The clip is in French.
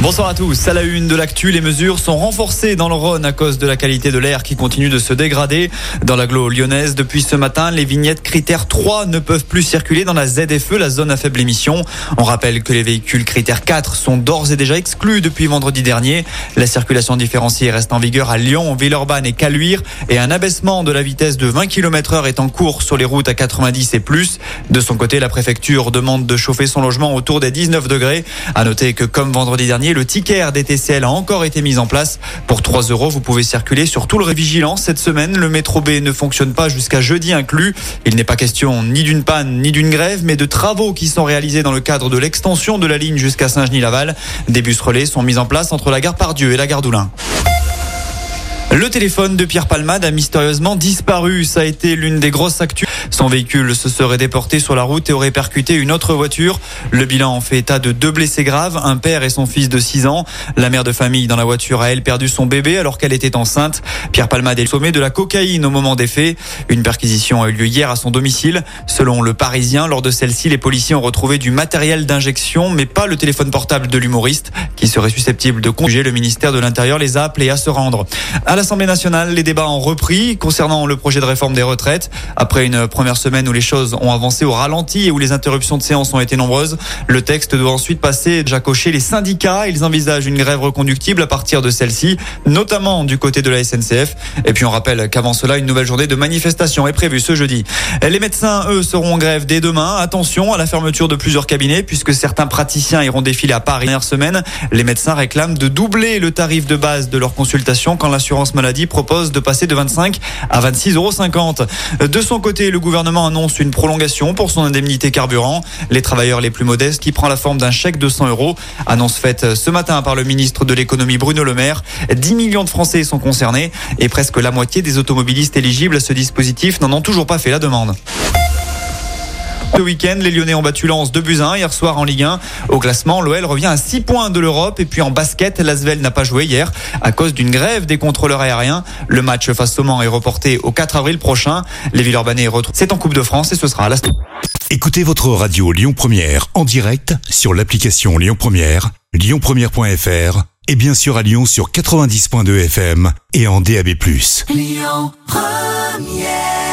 Bonsoir à tous. À la une de l'actu, les mesures sont renforcées dans le Rhône à cause de la qualité de l'air qui continue de se dégrader. Dans l'agglo lyonnaise, depuis ce matin, les vignettes critères 3 ne peuvent plus circuler dans la ZFE, la zone à faible émission. On rappelle que les véhicules critères 4 sont d'ores et déjà exclus depuis vendredi dernier. La circulation différenciée reste en vigueur à Lyon, Villeurbanne et Caluire et un abaissement de la vitesse de 20 km heure est en cours sur les routes à 90 et plus. De son côté, la préfecture demande de chauffer son logement autour des 19 degrés. À noter que comme vendredi dernier, le ticket DTCL a encore été mis en place. Pour 3 euros, vous pouvez circuler sur tout le Vigilance cette semaine. Le métro B ne fonctionne pas jusqu'à jeudi inclus. Il n'est pas question ni d'une panne ni d'une grève, mais de travaux qui sont réalisés dans le cadre de l'extension de la ligne jusqu'à Saint-Genis-Laval. Des bus relais sont mis en place entre la gare Pardieu et la gare d'Oulin. Le téléphone de Pierre Palmade a mystérieusement disparu. Ça a été l'une des grosses actus. Son véhicule se serait déporté sur la route et aurait percuté une autre voiture. Le bilan en fait état de deux blessés graves, un père et son fils de 6 ans. La mère de famille dans la voiture a elle perdu son bébé alors qu'elle était enceinte. Pierre Palmade est sommet de la cocaïne au moment des faits. Une perquisition a eu lieu hier à son domicile. Selon le Parisien, lors de celle-ci, les policiers ont retrouvé du matériel d'injection, mais pas le téléphone portable de l'humoriste qui serait susceptible de conjuger. Le ministère de l'Intérieur les a appelés à se rendre. À l'Assemblée nationale, les débats ont repris concernant le projet de réforme des retraites. Après une première semaine où les choses ont avancé au ralenti et où les interruptions de séance ont été nombreuses, le texte doit ensuite passer déjà cocher les syndicats. Ils envisagent une grève reconductible à partir de celle-ci, notamment du côté de la SNCF. Et puis on rappelle qu'avant cela, une nouvelle journée de manifestation est prévue ce jeudi. Les médecins, eux, seront en grève dès demain. Attention à la fermeture de plusieurs cabinets puisque certains praticiens iront défiler à Paris. Dernière semaine, les médecins réclament de doubler le tarif de base de leur consultation quand l'assurance maladie propose de passer de 25 à 26,50 euros. De son côté, le gouvernement annonce une prolongation pour son indemnité carburant. Les travailleurs les plus modestes qui prend la forme d'un chèque de 100 euros. Annonce faite ce matin par le ministre de l'économie Bruno Le Maire. 10 millions de Français sont concernés et presque la moitié des automobilistes éligibles à ce dispositif n'en ont toujours pas fait la demande. Ce week-end, les Lyonnais ont battu Lens 2 buts 1 hier soir en Ligue 1. Au classement, l'OL revient à 6 points de l'Europe. Et puis en basket, l'Asvel n'a pas joué hier à cause d'une grève des contrôleurs aériens. Le match face au Mans est reporté au 4 avril prochain. Les Villeurbanais retrouvent. C'est en Coupe de France et ce sera à la Écoutez votre radio Lyon Première en direct sur l'application Lyon Première, lyonpremière.fr et bien sûr à Lyon sur 90.2 FM et en DAB+. Lyon Première